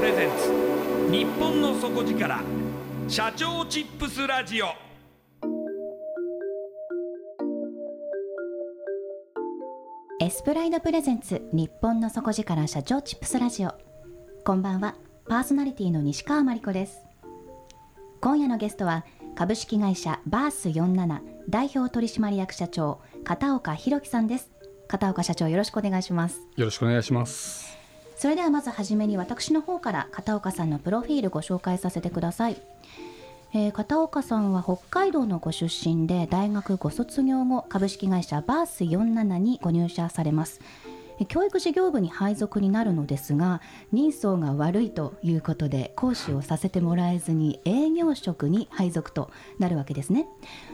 プライドプレゼンツ。日本の底力。社長チップスラジオ。エスプライドプレゼンツ。日本の底力社長チップスラジオ。こんばんは。パーソナリティの西川真理子です。今夜のゲストは株式会社バース47代表取締役社長片岡弘樹さんです。片岡社長よろしくお願いします。よろしくお願いしますそれではまずはじめに私の方から片岡さんのプロフィールご紹介させてください、えー、片岡さんは北海道のご出身で大学ご卒業後株式会社バース47にご入社されます。教育事業部に配属になるのですが人相が悪いということで講師をさせてもらえずに営業職に配属となるわけですね。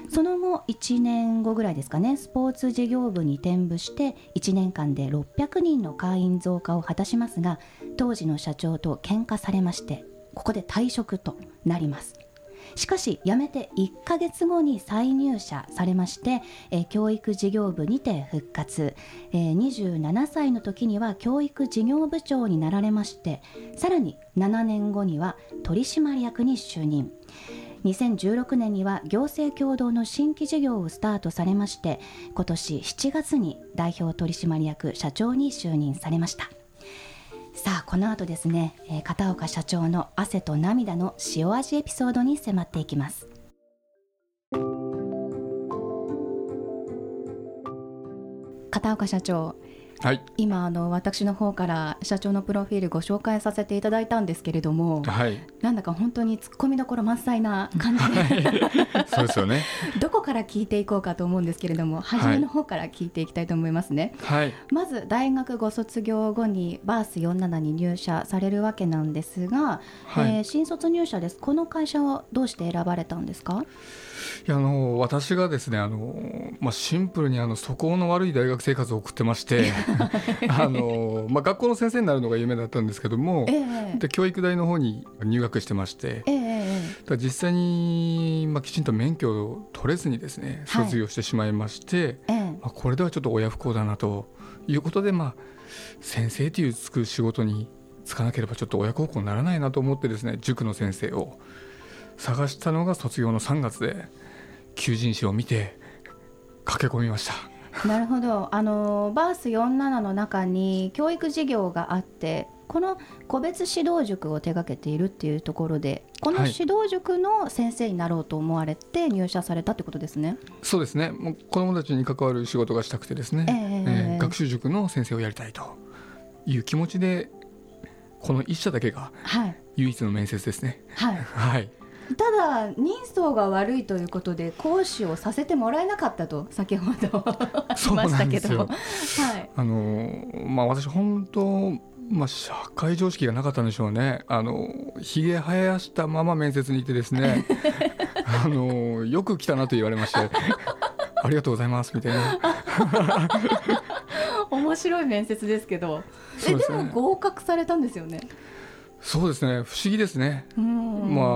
その後1年後ぐらいですかねスポーツ事業部に転部して1年間で600人の会員増加を果たしますが当時の社長と喧嘩されましてここで退職となります。しかし辞めて1ヶ月後に再入社されまして、えー、教育事業部にて復活、えー、27歳の時には教育事業部長になられましてさらに7年後には取締役に就任。2016年には行政共同の新規事業をスタートされまして今年7月に代表取締役社長に就任されました。さあこの後ですね、えー、片岡社長の汗と涙の塩味エピソードに迫っていきます。片岡社長はい、今あの私の方から社長のプロフィールご紹介させていただいたんですけれども、はい、なんだか本当に突っ込みどころ満載な感じで、はい、そうですよね。どこから聞いていこうかと思うんですけれども初めの方から聞いていきたいと思いますね、はい、まず大学ご卒業後にバース47に入社されるわけなんですが、はい、えー、新卒入社です。この会社はどうして選ばれたんですか？いやあの私がですねあの、まあ、シンプルにあの素行の悪い大学生活を送ってまして あの、まあ、学校の先生になるのが夢だったんですけども、えー、で教育大の方に入学してまして、えー、実際に、まあ、きちんと免許を取れずにですね卒業してしまいまして、はい、まあ、これではちょっと親不孝だなということで、まあ、先生というつく仕事に就かなければちょっと親孝行にならないなと思ってですね塾の先生を探したのが卒業の3月で求人誌を見て駆け込みました。なるほど。あのバース47の中に教育事業があってこの個別指導塾を手掛けているっていうところでこの指導塾の先生になろうと思われて入社されたってことですね、はい、そうですね。もう子どもたちに関わる仕事がしたくてですね、えー、えー、学習塾の先生をやりたいという気持ちでこの一社だけがはい。唯一の面接ですね。はい。はい、ただ人相が悪いということで講師をさせてもらえなかったと先ほどありましたけど。はい。あのまあ私本当まあ社会常識がなかったんでしょうね。あのひげ生やしたまま面接に行ってですね、あのよく来たなと言われまして、ありがとうございますみたいな。面白い面接ですけど。えでも合格されたんですよねそうですね。不思議ですね。うん。まあ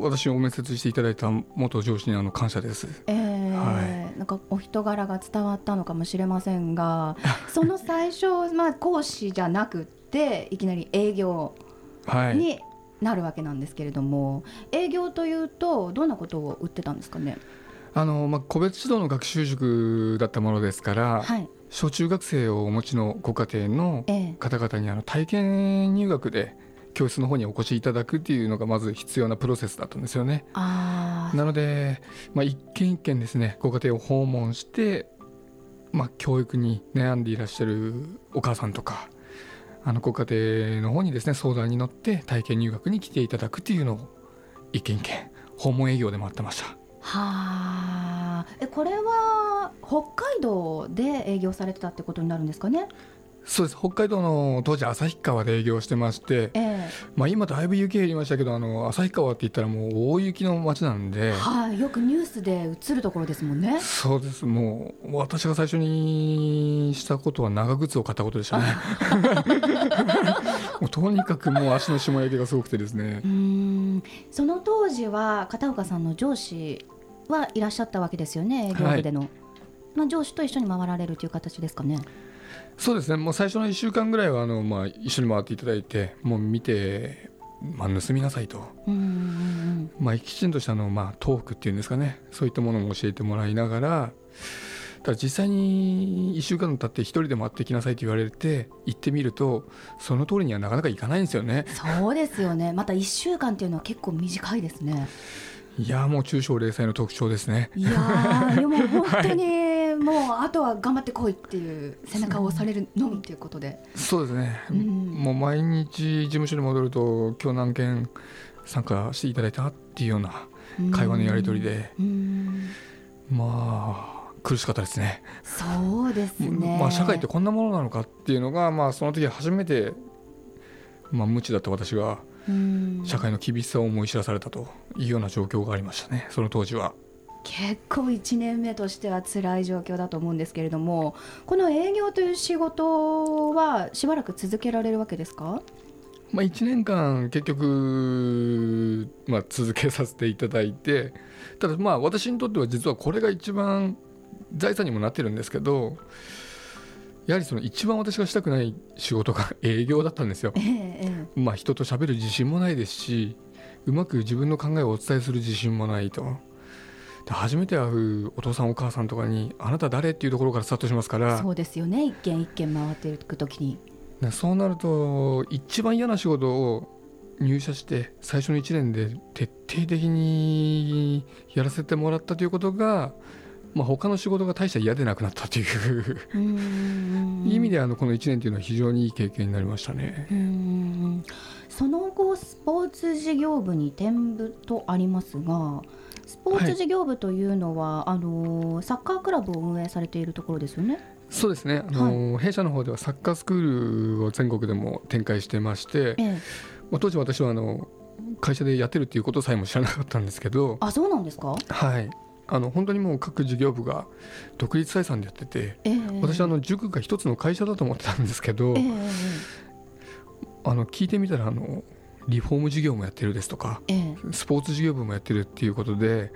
私を面接していただいた元上司にあの感謝です。えーはなんかお人柄が伝わったのかもしれませんが その最初、まあ、講師じゃなくっていきなり営業はい。になるわけなんですけれども、営業というとどんなことを売ってたんですかね？あのまあ個別指導の学習塾だったものですから、はい。小中学生をお持ちのご家庭のええ。方々にあの体験入学で教室の方にお越しいただくっていうのがまず必要なプロセスだったんですよね。なので、まあ、一軒一軒ですねご家庭を訪問して、まあ、教育に悩んでいらっしゃるお母さんとかあのご家庭の方にですね相談に乗って体験入学に来ていただくっていうのを一軒一軒訪問営業で待ってました。はあえこれは北海道で営業されてたってことになるんですかね？そうです。北海道の当時旭川で営業してまして、ええ。まあ、今だいぶ雪減りましたけどあの旭川って言ったらもう大雪の街なんで、はい。よくニュースで映るところですもんね。そうです。もう私が最初にしたことは長靴を買ったことでしたね。もうとにかくもう足の霜焼けがすごくてですね。うーん。その当時は片岡さんの上司はいらっしゃったわけですよね。営業部での、まあ、上司と一緒に回られるという形ですかねそうですね。もう最初の1週間ぐらいはあの、まあ、一緒に回っていただいてもう見て、まあ、盗みなさいと、まあ、きちんとしたあの、まあ、トークっていうんですかね。そういったものも教えてもらいながらただ実際に1週間経って一人で回ってきなさいと言われて行ってみるとその通りにはなかなかいかないんですよね。そうですよね。また1週間っていうのは結構短いですね。いやーもう中小零細の特徴ですね。いやーでも本当にもうあとは頑張ってこいっていう背中を押されるのみということで。そうですね、うん。もう毎日事務所に戻ると今日何件参加していただいたっていうような会話のやり取りで。うん。まあ苦しかったですね。そうですね。まあ、社会ってこんなものなのかっていうのが、まあ、その時初めて、まあ、無知だった私がうん。社会の厳しさを思い知らされたというような状況がありましたね。その当時は。結構1年目としては辛い状況だと思うんですけれどもこの営業という仕事はしばらく続けられるわけですか？まあ、1年間結局、まあ、続けさせていただいてただまあ私にとっては実はこれが一番財産にもなってるんですけどやはりその一番私がしたくない仕事が 営業だったんですよえ。ええまあ、人と喋る自信もないですしうまく自分の考えをお伝えする自信もないと。で初めて会うお父さんお母さんとかに「あなた誰?」っていうところからスタートしますから。そうですよね。一軒一軒回っていくときに。ねそうなると一番嫌な仕事を入社して最初の1年で徹底的にやらせてもらったということが、まあ、他の仕事が大した嫌でなくなったという。うん。意味であのこの1年というのは非常にいい経験になりましたね。うん。その後スポーツ事業部に転部とありますがスポーツ事業部というのは、あのサッカークラブを運営されているところですよね？そうですね。あの、弊社の方ではサッカースクールを全国でも展開してまして、ええ、まあ、当時私はあの会社でやってるっていうことさえも知らなかったんですけど、あそうなんですか、はい、あの本当にもう各事業部が独立採算でやっててええ、私あの塾が一つの会社だと思ってたんですけど、ええ。あの聞いてみたらあのリフォーム事業もやってるですとかええ。スポーツ事業部もやってるっていうことで、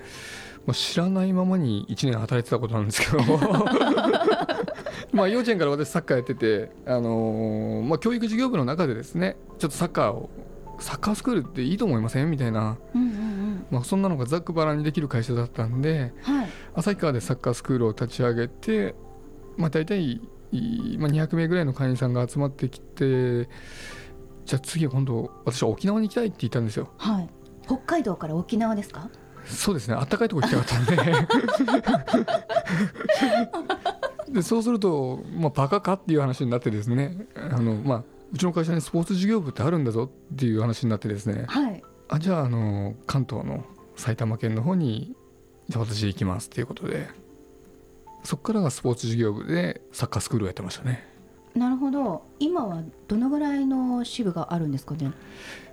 まあ、知らないままに1年働いてたことなんですけど。まあ幼稚園から私サッカーやってて、あのーまあ、教育事業部の中でですねちょっとサッカーをサッカースクールっていいと思いません？みたいな、うんうんうん。まあ、そんなのがざっくばらんにできる会社だったんではい。旭川でサッカースクールを立ち上げて、まあ、大体、いまあ、200名ぐらいの会員さんが集まってきてじゃあ次今度私は沖縄に行きたいって言ったんですよ。はい。北海道から沖縄ですか？そうですね。あったかいとこ行きたかったんで。でそうすると、まあ、バカかっていう話になってですね。あの、まあ、うちの会社にスポーツ事業部ってあるんだぞっていう話になってですね、はい、あじゃああの関東の埼玉県の方にじゃあ私行きますっていうことで。そこからがスポーツ事業部でサッカースクールをやってましたねなるほど。今はどのぐらいの支部があるんですかね？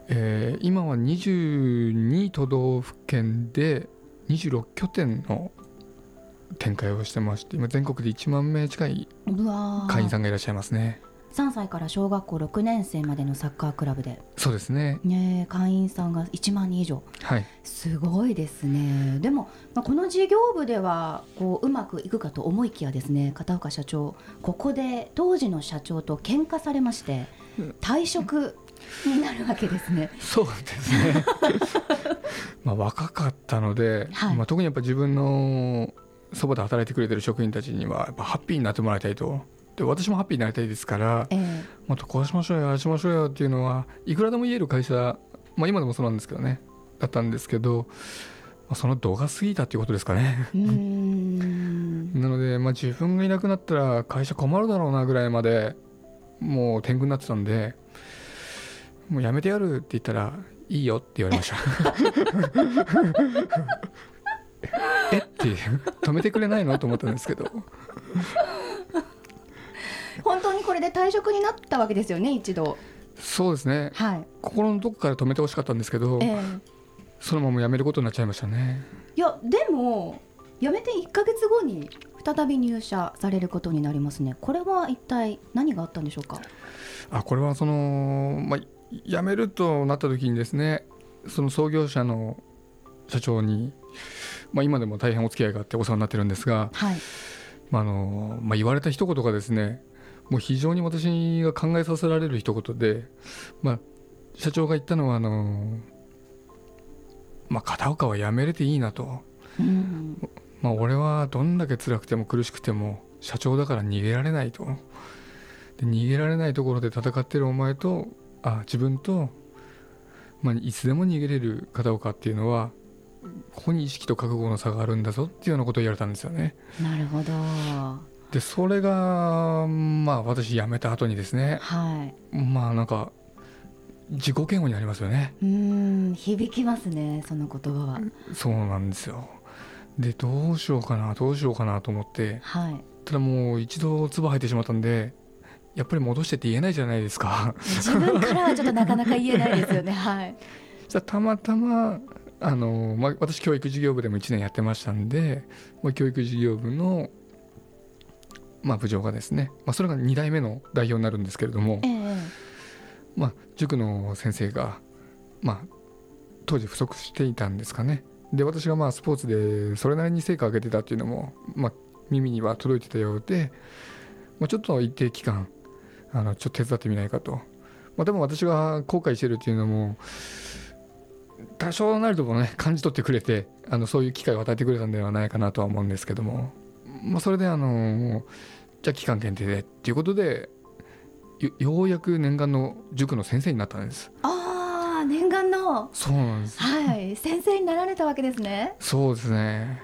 えー、今は22都道府県で26拠点の展開をしてまして今全国で1万名近い会員さんがいらっしゃいますね3歳から小学校6年生までのサッカークラブで。そうですね。ね会員さんが1万人以上、はい、すごいですね。でも、まあ、この事業部ではこううまくいくかと思いきやですね片岡社長。ここで当時の社長と喧嘩されまして退職になるわけですね。そうですね。まあ若かったので、はい、まあ、特にやっぱ自分のそばで働いてくれてる職員たちにはやっぱハッピーになってもらいたいとで私もハッピーになりたいですから、えー、もっとこうしましょうよああしましょうよっていうのはいくらでも言える会社、まあ、今でもそうなんですけどねだったんですけど、まあ、その度が過ぎたっていうことですかね。なので、まあ、自分がいなくなったら会社困るだろうなぐらいまでもう天狗になってたんでもうやめてやるって言ったらいいよって言われました。え？って止めてくれないの？と思ったんですけど本当にこれで退職になったわけですよね一度。そうですね、はい、心のどこから止めてほしかったんですけど、えー、そのまま辞めることになっちゃいましたね。いやでも辞めて1か月後に再び入社されることになりますね。これは一体何があったんでしょうか？あこれはその、まあ、辞めるとなった時にですねその創業者の社長に、まあ、今でも大変お付き合いがあってお世話になってるんですが、はい。まあのまあ、言われた一言がですねもう非常に私が考えさせられる一言で、まあ、社長が言ったのはあの、まあ、片岡は辞めれていいなと、うん、まあ、俺はどんだけ辛くても苦しくても社長だから逃げられないと。で逃げられないところで戦ってるお前とあ自分と、まあ、いつでも逃げれる片岡っていうのはここに意識と覚悟の差があるんだぞっていうようなことを言われたんですよね。なるほどでそれがまあ私辞めた後にですね、はい、まあなんか自己嫌悪になりますよね。うん響きますねその言葉は。そうなんですよ。でどうしようかなどうしようかなと思って、はい、ただもう一度唾吐いてしまったんでやっぱり戻してって言えないじゃないですか。自分からはちょっとなかなか言えないですよね はい。じゃたまたまあの、まあ、私教育事業部でも1年やってましたんで、まあ、教育事業部のまあ、部長がですね、まあ、それが2代目の代表になるんですけれども、えー、まあ、塾の先生が、まあ、当時不足していたんですかね。で私がまあスポーツでそれなりに成果を上げてたっていうのも、まあ、耳には届いてたようで、まあ、ちょっと一定期間あのちょっと手伝ってみないかと、まあ、でも私が後悔してるっていうのも多少なりともね感じ取ってくれてあのそういう機会を与えてくれたんではないかなとは思うんですけどもまあ、それであのじゃあ期間限定でっていうことでようやく念願の塾の先生になったんです。ああ念願の。そうなんです。はい。先生になられたわけですね。そうですね。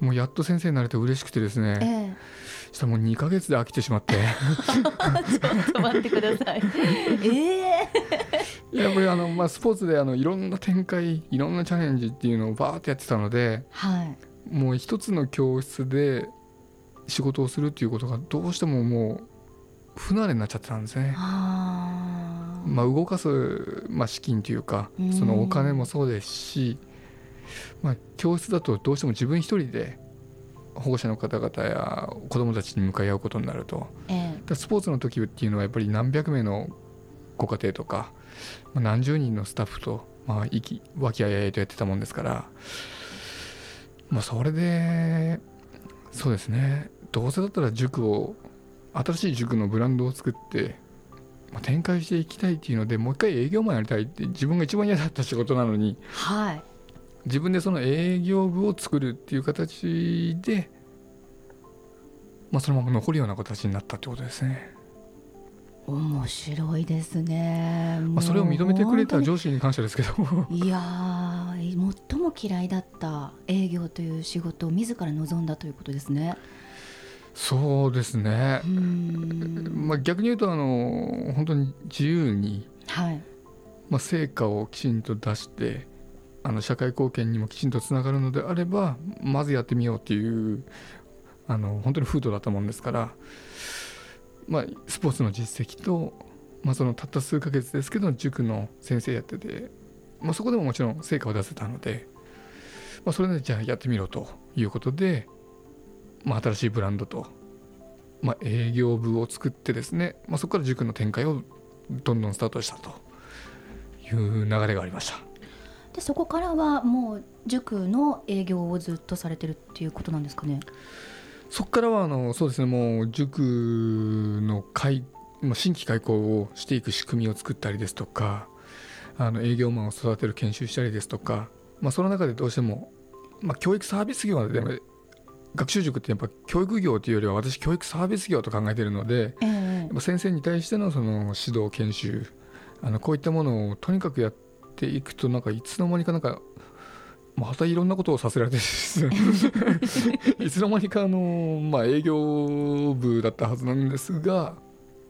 もうやっと先生になれて嬉しくてですね、ええ、したらもう2か月で飽きてしまって。ちょっと待ってください。ええ。ー、やっぱりあの、まあ、スポーツであのいろんな展開いろんなチャレンジっていうのをバーってやってたので、はい、もう一つの教室で仕事をするっていうことがどうしてももう不慣れになっちゃってたんですね。まあ、動かす、まあ、資金というかそのお金もそうですし、まあ、教室だとどうしても自分一人で保護者の方々や子どもたちに向かい合うことになると、ええ、スポーツの時っていうのはやっぱり何百名のご家庭とか、まあ、何十人のスタッフと、まあ、息和気あいあいとやってたもんですからまあそれでそうですねどうせだったら塾を新しい塾のブランドを作って、まあ、展開していきたいっていうのでもう一回営業マンやりたいって自分が一番嫌だった仕事なのに、はい、自分でその営業部を作るっていう形で、まあ、そのまま残るような形になったってことですね。面白いですね、まあ、それを認めてくれた上司に感謝ですけど。いや最も嫌いだった営業という仕事を自ら望んだということですねそうですね、まあ、逆に言うとあの本当に自由に、はい。まあ、成果をきちんと出してあの社会貢献にもきちんとつながるのであればまずやってみようっていうあの本当に風土だったもんですから、まあ、スポーツの実績と、まあ、そのたった数ヶ月ですけど塾の先生やってて、まあ、そこでももちろん成果を出せたので、まあ、それでじゃあやってみろということで、まあ、新しいブランドと、まあ、営業部を作ってですね、まあ、そこから塾の展開をどんどんスタートしたという流れがありました。でそこからはもう塾の営業をずっとされてるっていうことなんですかね？そこからはあのそうですねもう塾の開新規開校をしていく仕組みを作ったりですとかあの営業マンを育てる研修したりですとか、まあ、その中でどうしても、まあ、教育サービス業でも学習塾ってやっぱ教育業というよりは私教育サービス業と考えているので、えー、先生に対してのその指導研修あのこういったものをとにかくやっていくとなんかいつの間にかなんかまたいろんなことをさせられて いつの間にかあの、まあ、営業部だったはずなんですが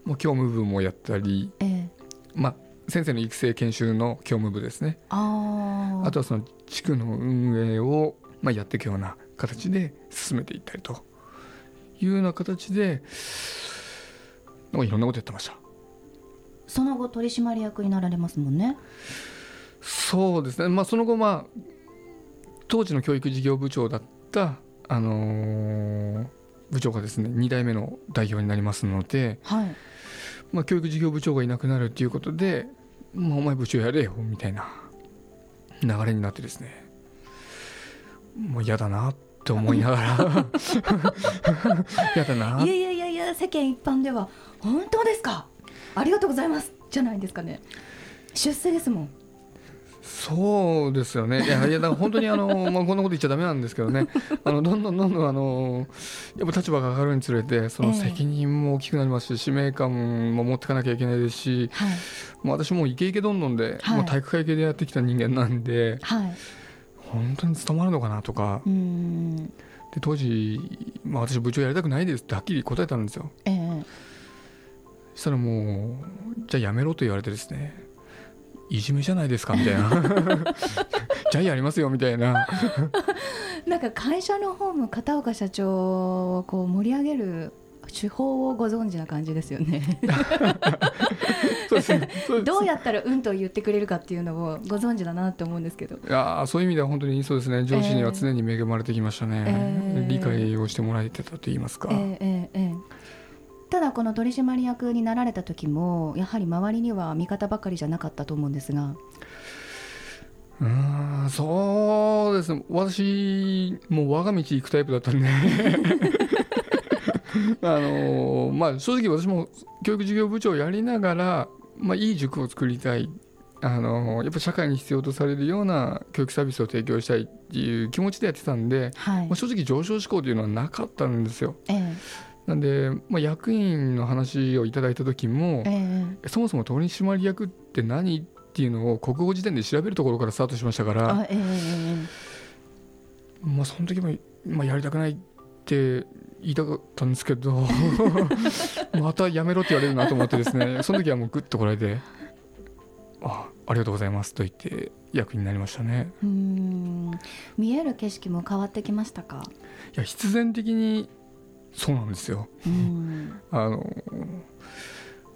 もう教務部もやったり、ええ、まあ、先生の育成研修の教務部ですね。あとはその地区の運営を、まあ、やっていくような形で進めていったりと。いうような形でなんかいろんなことやってました。その後取締役になられますもんね。そうですね。まあその後まあ当時の教育事業部長だった、あのー、部長がですね2代目の代表になりますので、はい、まあ、教育事業部長がいなくなるということで、まあ、お前部長やれよみたいな流れになってですねもう嫌だなって思いながら。嫌だな。いやいやいやいや世間一般では本当ですか？ありがとうございます。じゃないですかね。出世ですもん。そうですよね。いやいやだから本当にあの、まあ、こんなこと言っちゃだめなんですけどね。あのどんどんどんどんあのやっぱ立場が上がるにつれてその責任も大きくなりますし、使命感も持っていかなきゃいけないですし、はい、もう私もイケイケどんどんで、はい、もう体育会系でやってきた人間なんで、はい、本当に務まるのかなとか。で当時、まあ、私部長やりたくないですってはっきり答えたんですよ。えー、そしたらもうじゃあやめろと言われてですね。いじめじゃないですかみたいな。じゃあやりますよみたいな。なんか会社の方も片岡社長をこう盛り上げる手法をご存知な感じですよね。どうやったらうんと言ってくれるかっていうのをご存知だなって思うんですけど。いやそういう意味では本当にそうですね。上司には常に恵まれてきましたね、えー、理解をしてもらえてたと言いますか、えーえーただこの取締役になられた時もやはり周りには味方ばかりじゃなかったと思うんですが。うんそうですね。私もう我が道行くタイプだったんで あのまあ正直私も教育事業部長をやりながら、まあ、いい塾を作りたい。あのやっぱ社会に必要とされるような教育サービスを提供したいっていう気持ちでやってたんで、はい、まあ、正直上昇志向というのはなかったんですよ。ええ。なんで、まあ、役員の話をいただいた時も、えー、そもそも取締役って何っていうのを国語辞典で調べるところからスタートしましたから、えー、まあ、その時も、まあ、やりたくないって言いたかったんですけど またやめろって言われるなと思ってですねその時はもうグッとこらえて「あありがとうございます」と言って役になりましたね。うん。見える景色も変わってきましたか？いや必然的にそうなんですよ。あの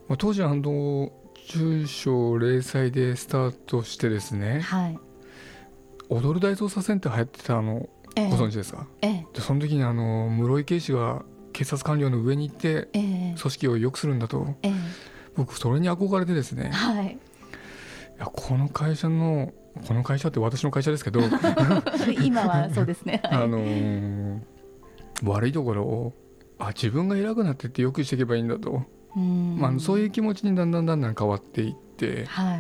まあ、当時あの中小零細でスタートしてですね、はい、踊る大捜査線って流行ってたの、えー、ご存知ですか、えー、でその時にあの室井警視が警察官僚の上に行って、組織を良くするんだと、えー、僕それに憧れてですね、はい、いやこの会社のこの会社って私の会社ですけど。今はそうですね、あのー、悪いところをあ自分が偉くなってってよくしていけばいいんだと、まあ、そういう気持ちにだんだんだんだん変わっていって、はい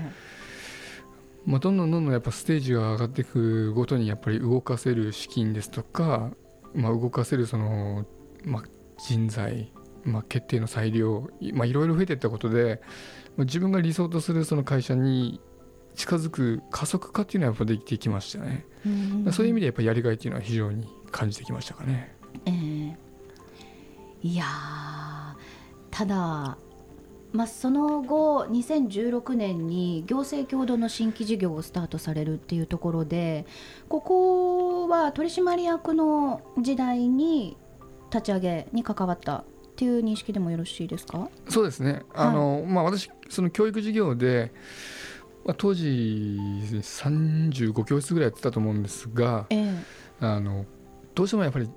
まあ、どんどんどんどんやっぱステージが上がっていくごとにやっぱり動かせる資金ですとか、まあ、動かせるその、まあ、人材、まあ、決定の裁量、まあ、いろいろ増えていったことで、まあ、自分が理想とするその会社に近づく加速化っていうのはやっぱできてきましたね。そういう意味でやっぱやりがいっていうのは非常に感じてきましたかね。えーいやただまあ、その後2016年に行政共同の新規事業をスタートされるっていうところでここは取締役の時代に立ち上げに関わったっていう認識でもよろしいですか？そうですね。あの、はい、まあ、私その教育事業で、まあ、当時35教室ぐらいやってたと思うんですが、ええ、あのどうしてもやっぱり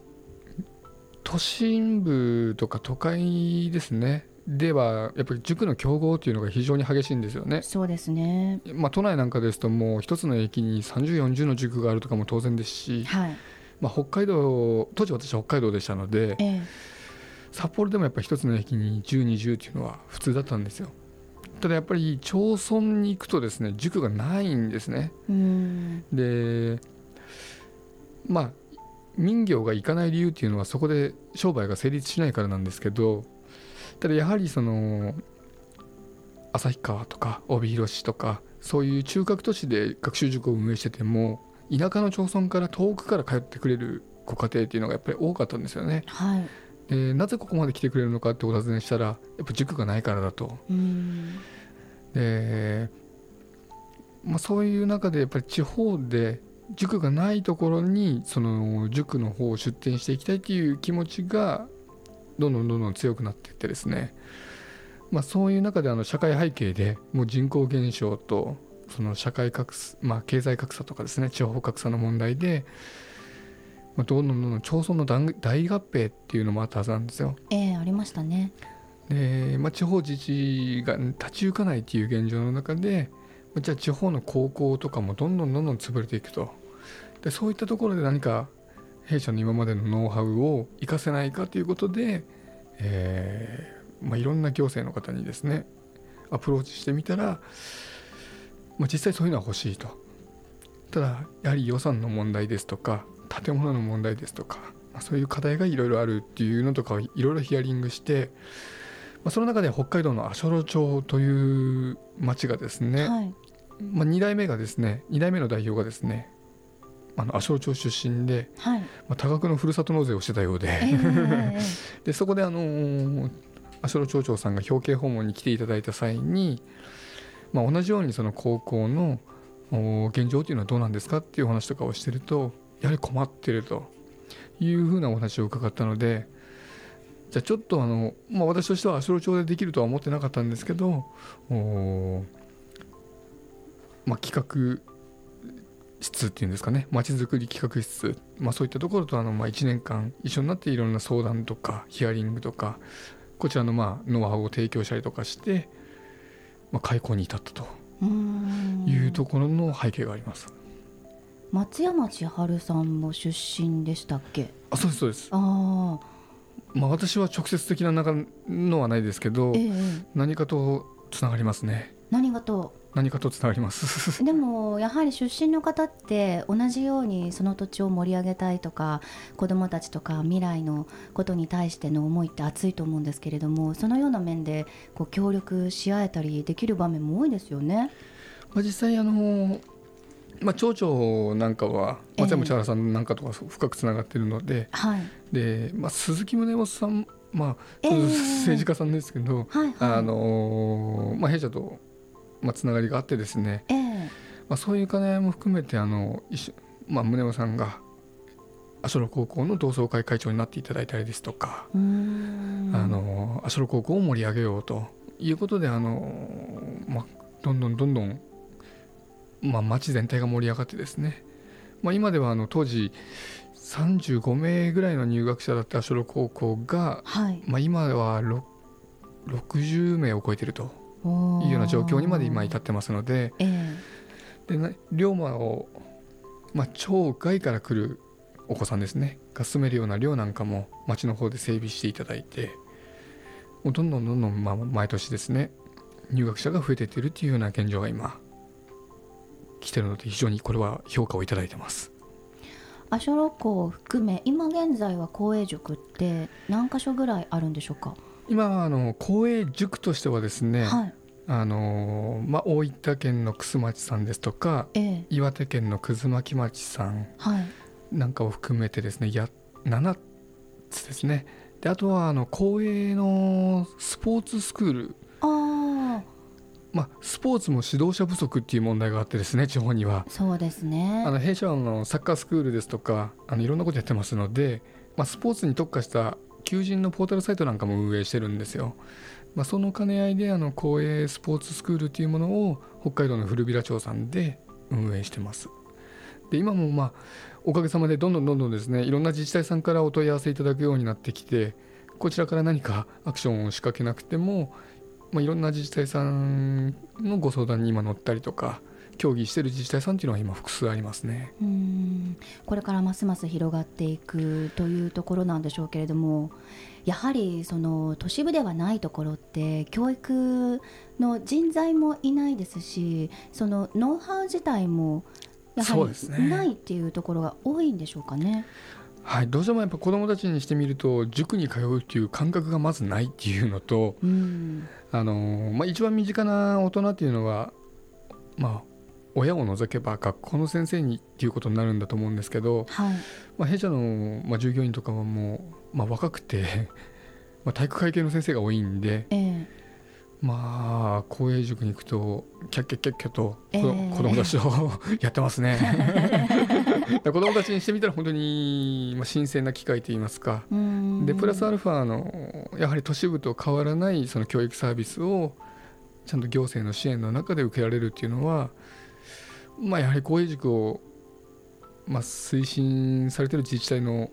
都心部とか都会ですねではやっぱり塾の競合というのが非常に激しいんですよね。そうですね、まあ、都内なんかですともう一つの駅に3040の塾があるとかも当然ですし、はい、まあ、北海道当時私は北海道でしたので、ええ、札幌でもやっぱり一つの駅に1020というのは普通だったんですよ。ただやっぱり町村に行くとですね塾がないんですね。でまあ民業が行かない理由っていうのはそこで商売が成立しないからなんですけどただやはりその旭川とか帯広市とかそういう中核都市で学習塾を運営してても田舎の町村から遠くから通ってくれるご家庭っていうのがやっぱり多かったんですよね。はい、でなぜここまで来てくれるのかってお尋ねしたらやっぱ塾がないからだと。で、まあ、そういう中でやっぱり地方で塾がないところにその塾の方を出店していきたいっていう気持ちがどんどんどんどん強くなっていってですね、まあ、そういう中であの社会背景でもう人口減少とその社会格差、まあ、経済格差とかですね地方格差の問題で、まあ、どんどんどんどん町村の大合併っていうのもあったはずなんですよ。ええー、ありましたね。で、まあ、地方自治が立ち行かないっていう現状の中でじゃあ地方の高校とかもどんどんどんどん潰れていくとでそういったところで何か弊社の今までのノウハウを活かせないかということで、えーまあ、いろんな行政の方にですねアプローチしてみたら、まあ、実際そういうのは欲しいと。ただやはり予算の問題ですとか建物の問題ですとか、まあ、そういう課題がいろいろあるっていうのとかをいろいろヒアリングして、まあ、その中で北海道の足寄町という町がですね、はい、まあ、2代目がですね2代目の代表がですねあの足尾町出身で、はい、まあ、多額のふるさと納税をしてたようで。えー、でそこであのー、足尾町長さんが表敬訪問に来ていただいた際に、まあ、同じようにその高校の現状というのはどうなんですかっていう話とかをしてるとやはり困ってるというふうなお話を伺ったのでじゃあちょっとあの、まあ、私としては足尾町でできるとは思ってなかったんですけどまあ、企画室っていうんですかね。まちづくり企画室、まあ、そういったところとあの、まあ、1年間一緒になっていろんな相談とかヒアリングとかこちらのまあノウハウを提供したりとかして、まあ、開校に至ったというところの背景があります。松山千春さんも出身でしたっけ？あそうですそうです。あまあ私は直接的な中のはないですけど、ええ、何かとつながりますね。何かと何かと伝わります。でもやはり出身の方って同じようにその土地を盛り上げたいとか子どもたちとか未来のことに対しての思いって熱いと思うんですけれどもそのような面でこう協力し合えたりできる場面も多いですよね。まあ、実際あのまあ、町長なんかは松山千原さんなんかとか深くつながっているのでえーはい、でまあ、鈴木宗男さん、まあ、えー、政治家さんですけど、はいはい、あのまあ、弊社とまあ、つながりがあってですね、えー、まあ、そういう金も含めてあの一緒、まあ、宗山さんが足寄高校の同窓会会長になっていただいたりですとかあの足寄高校を盛り上げようということであの、まあ、どんどんどんどん、まあ、町全体が盛り上がってですね、まあ、今ではあの当時35名ぐらいの入学者だった足寄高校が、はい、まあ、今では60名を超えているというような状況にまで今至ってますので,、えー、で龍馬を、まあ、町外から来るお子さんですね。が住めるような寮なんかも町の方で整備していただいてもうどんどんどんどん、まあ、毎年ですね入学者が増えていってるっていうような現状が今来てるので非常にこれは評価をいただいてます。阿蘇六校を含め今現在は公営塾って何箇所ぐらいあるんでしょうか？今はあの公営塾としてはですね、はい、あのまあ、大分県の楠町さんですとか、ええ、岩手県の葛巻町さんなんかを含めてですねや7つですね。であとはあの公営のスポーツスクール。あまあ、スポーツも指導者不足っていう問題があってですね地方には。そうですね。あの弊社はあのサッカースクールですとかあのいろんなことやってますので、まあ、スポーツに特化した求人のポータルサイトなんかも運営してるんですよ、まあ、その兼ね合いであの公営スポーツスクールっていうものを北海道の古平町さんで運営してます。で今もまあおかげさまでどんどんどんどんですねいろんな自治体さんからお問い合わせいただくようになってきてこちらから何かアクションを仕掛けなくてもまあ、いろんな自治体さんのご相談に今乗ったりとか協議してる自治体さんっていうのは今複数ありますね。うん。これからますます広がっていくというところなんでしょうけれどもやはりその都市部ではないところって教育の人材もいないですしそのノウハウ自体もやはりないっていうところが多いんでしょうかね。はい、どうしてもやっぱ子どもたちにしてみると塾に通うっていう感覚がまずないっていうのと、うん、あのまあ、一番身近な大人っていうのは、まあ、親を除けば学校の先生にっていうことになるんだと思うんですけど、はい、まあ、弊社の、まあ、従業員とかはもう、まあ、若くて まあ体育会系の先生が多いんで、えー、まあ公営塾に行くとキャッキャッキャッキャと、えー、子供たちを やってますね。子供たちにしてみたら本当に新鮮な機会といいますか。でプラスアルファのやはり都市部と変わらないその教育サービスをちゃんと行政の支援の中で受けられるっていうのはまあやはり公営塾をまあ推進されてる自治体の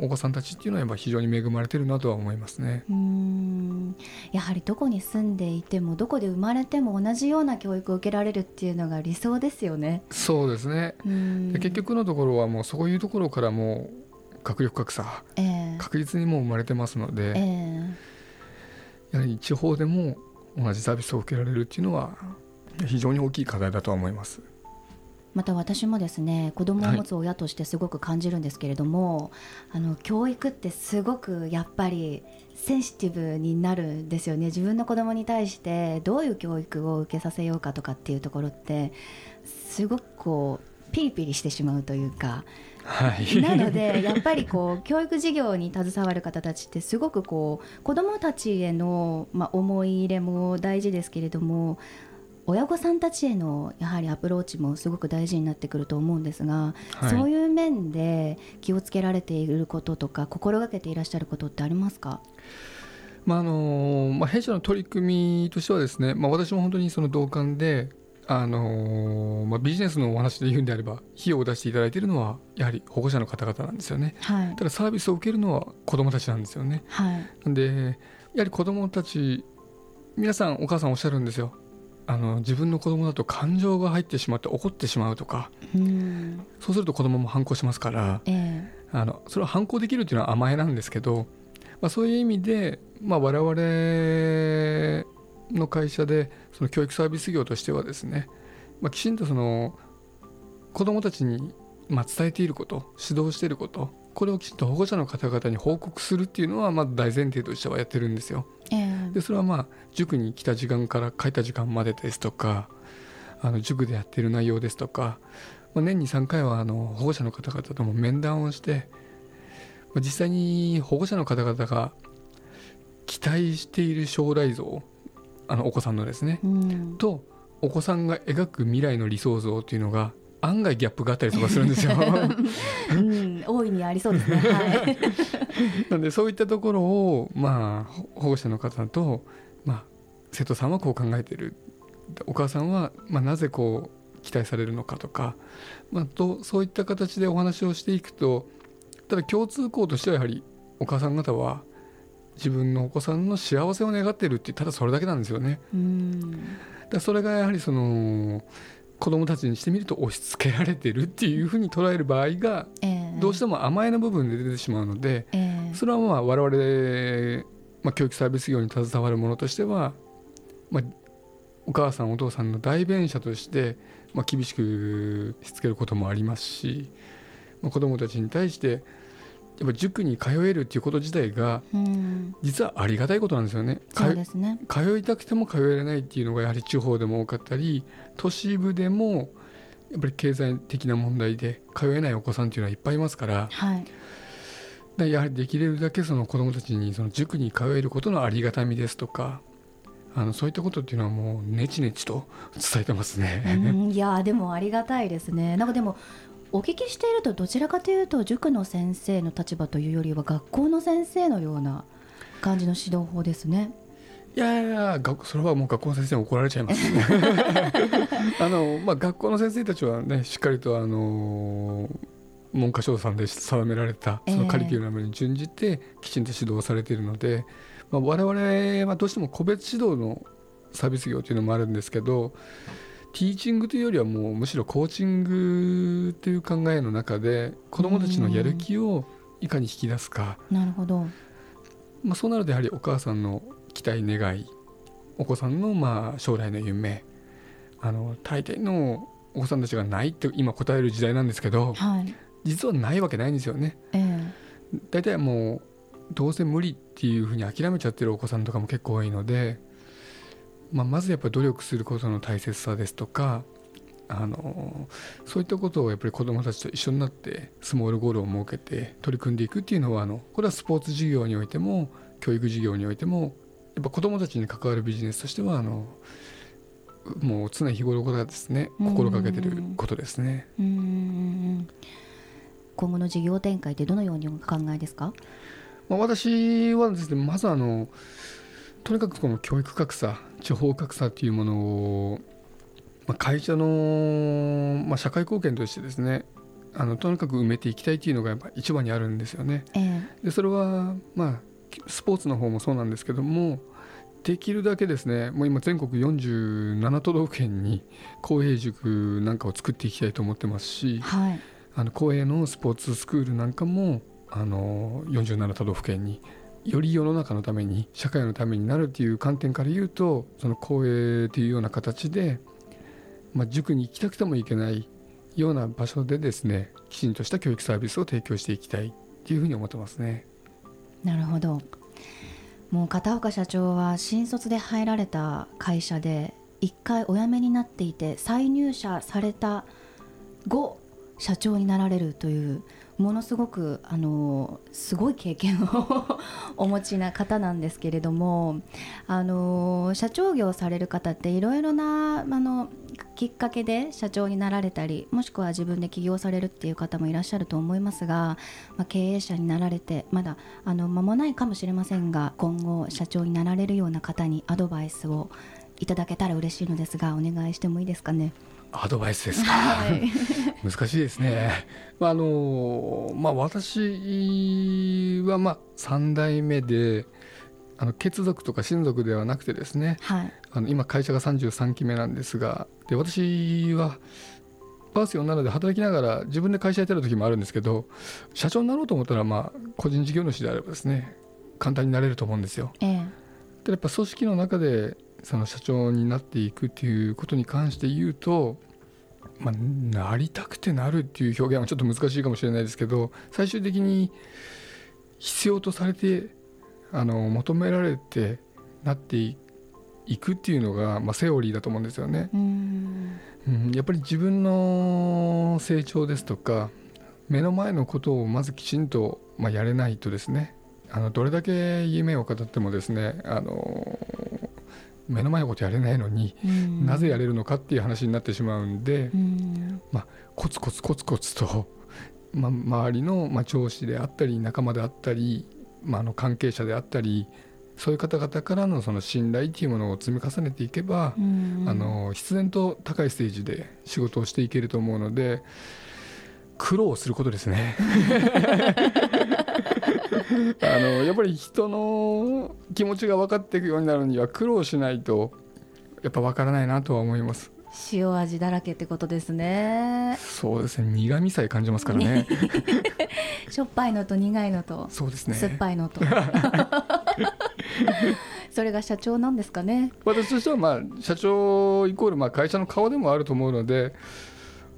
お子さんたちっていうのはやっぱ非常に恵まれてるなとは思いますね。うん。やはりどこに住んでいてもどこで生まれても同じような教育を受けられるっていうのが理想ですよね。そうですね。で結局のところはもうそういうところからもう学力格差、えー、確実にもう生まれてますので、えー、やはり地方でも同じサービスを受けられるっていうのは非常に大きい課題だとは思います。また私もですね子供を持つ親としてすごく感じるんですけれども、はい、あの教育ってすごくやっぱりセンシティブになるんですよね。自分の子供に対してどういう教育を受けさせようかとかっていうところってすごくこうピリピリしてしまうというか。はい、なのでやっぱりこう教育事業に携わる方たちってすごくこう子どもたちへの、まあ、思い入れも大事ですけれども親御さんたちへのやはりアプローチもすごく大事になってくると思うんですが、はい、そういう面で気をつけられていることとか心がけていらっしゃることってありますか？まああのまあ、弊社の取り組みとしてはですね、まあ、私も本当にその同感で、あのまあ、ビジネスのお話で言うんであれば費用を出していただいているのはやはり保護者の方々なんですよね、はい、ただサービスを受けるのは子どもたちなんですよね、はい、でやはり子どもたち皆さんお母さんおっしゃるんですよあの自分の子供だと感情が入ってしまって怒ってしまうとか、うそうすると子供も反抗しますから、えー、あのそれは反抗できるっていうのは甘えなんですけど、まあ、そういう意味で、まあ、我々の会社でその教育サービス業としてはですね、まあ、きちんとその子供たちにまあ伝えていること指導していることこれをきちんと保護者の方々に報告するっていうのはまず大前提としてはやってるんですよ。えー、でそれはまあ塾に来た時間から帰った時間までですとかあの塾でやってる内容ですとか、まあ、年に3回はあの保護者の方々とも面談をして、まあ、実際に保護者の方々が期待している将来像あのお子さんのですね、うん、とお子さんが描く未来の理想像というのが案外ギャップがあったりとかするんですよ。うん、大いにありそうですね。はい、なんでそういったところをまあ保護者の方とまあ生徒さんはこう考えている、お母さんはまあなぜこう期待されるのかとか、まあとそういった形でお話をしていくと、ただ共通項としてはやはりお母さん方は自分のお子さんの幸せを願っているってただそれだけなんですよね。うんだそれがやはりその子どもたちにしてみると押し付けられてるっていうふうに捉える場合がどうしても甘えの部分で出てしまうので、それはまあ我々、まあ、教育サービス業に携わるものとしては、まあ、お母さんお父さんの代弁者として、まあ、厳しくしつけることもありますし、まあ、子どもたちに対してやっぱ塾に通えるっていうこと自体が実はありがたいことなんですよね。そうですね通いたくても通えないっていうのがやはり地方でも多かったり都市部でもやっぱり経済的な問題で通えないお子さんっていうのはいっぱいいますから、はい、でやはりできるだけその子どもたちにその塾に通えることのありがたみですとかあのそういったことっていうのはもうねちねちと伝えてますね。いやでもありがたいですね。なんかでもお聞きしているとどちらかというと塾の先生の立場というよりは学校の先生のような感じの指導法ですね。いやいやそれはもう学校の先生に怒られちゃいます、ね、あの、まあ、学校の先生たちはねしっかりとあの文科省さんで定められたそのカリキュラムに準じてきちんと指導されているので、えー、まあ、我々はどうしても個別指導のサービス業というのもあるんですけどティーチングというよりはもうむしろコーチングという考えの中で子どもたちのやる気をいかに引き出すか。なるほどまあ、そうなるとやはりお母さんの期待願いお子さんのまあ将来の夢あの大抵のお子さんたちがないって今答える時代なんですけど、はい、実はないわけないんですよね。えー、大体もうどうせ無理っていうふうに諦めちゃってるお子さんとかも結構多いので、まあ、まずやっぱり努力することの大切さですとかあのそういったことをやっぱり子どもたちと一緒になってスモールゴールを設けて取り組んでいくっていうのはあのこれはスポーツ事業においても教育事業においてもやっぱ子どもたちに関わるビジネスとしてはあのもう常日頃からですね心がけてることですね。今後の事業展開ってどのようにお考えですか、まあ、私はですねまずあのとにかくこの教育格差地方格差っていうものを、まあ、会社の、まあ、社会貢献としてですねあのとにかく埋めていきたいっていうのがやっぱ一番にあるんですよね。えー、でそれはまあスポーツの方もそうなんですけどもできるだけですねもう今全国47都道府県に公営塾なんかを作っていきたいと思ってますし、はい、あの公営のスポーツスクールなんかもあの47都道府県により世の中のために社会のためになるっていう観点から言うとその公営というような形で、まあ、塾に行きたくても行けないような場所でですねきちんとした教育サービスを提供していきたいっていうふうに思ってますね。なるほどもう片岡社長は新卒で入られた会社で1回お辞めになっていて再入社された後社長になられるというものすごくあのすごい経験を お持ちな方なんですけれどもあの社長業をされる方っていろいろなあのきっかけで社長になられたりもしくは自分で起業されるっていう方もいらっしゃると思いますが、まあ、経営者になられてまだあの間もないかもしれませんが今後社長になられるような方にアドバイスをいただけたら嬉しいのですがお願いしてもいいですかね？アドバイスですか、はい、難しいですね。まああのまあ、私はまあ3代目であの血族とか親族ではなくてですね、はい、あの今会社が33期目なんですがで私はパース47で働きながら自分で会社やってる時もあるんですけど社長になろうと思ったらまあ個人事業主であればですね簡単になれると思うんですよ。ええ、でやっぱ組織の中でその社長になっていくっていうことに関して言うと、まあ、なりたくてなるっていう表現はちょっと難しいかもしれないですけど最終的に必要とされてあの求められてなっていくっていうのが、まあ、セオリーだと思うんですよね。うんやっぱり自分の成長ですとか目の前のことをまずきちんと、まあ、やれないとですねあのどれだけ夢を語ってもですねあの目の前のことやれないのに、なぜやれるのかっていう話になってしまうんで、まあ、コツコツコツコツと、まあ、周りの、まあ、上司であったり仲間であったり、まあ、あの関係者であったりそういう方々からのその信頼っていうものを積み重ねていけば、あの必然と高いステージで仕事をしていけると思うので苦労することですね。あのやっぱり人の気持ちが分かっていくようになるには苦労しないとやっぱ分からないなとは思います。塩味だらけってことですね。そうですね。苦味さえ感じますからね。しょっぱいのと苦いのと。そうですね。酸っぱいのと。それが社長なんですかね。私としてはまあ社長イコールまあ会社の顔でもあると思うので。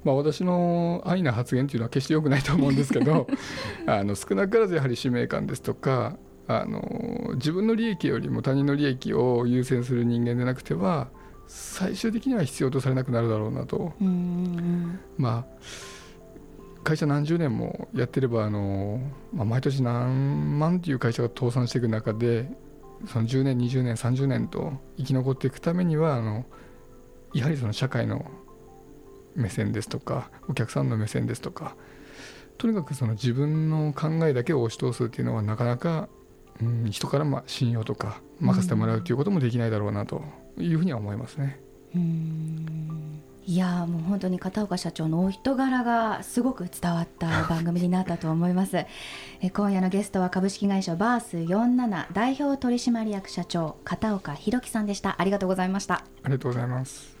まあ、私の安易な発言というのは決して良くないと思うんですけど あの少なからずやはり使命感ですとかあの自分の利益よりも他人の利益を優先する人間でなくては最終的には必要とされなくなるだろうなと。まあ会社何十年もやってればあの、まあ、毎年何万っていう会社が倒産していく中でその10年20年30年と生き残っていくためにはあのやはりその社会の目線ですとかお客さんの目線ですとかとにかくその自分の考えだけを押し通すっていうのはなかなか、うん、人からまあ信用とか任せてもらうということもできないだろうなというふうには思いますね。うん。いやもう本当に片岡社長のお人柄がすごく伝わった番組になったと思います。え今夜のゲストは株式会社バース47代表取締役社長片岡弘樹さんでした。ありがとうございました。ありがとうございます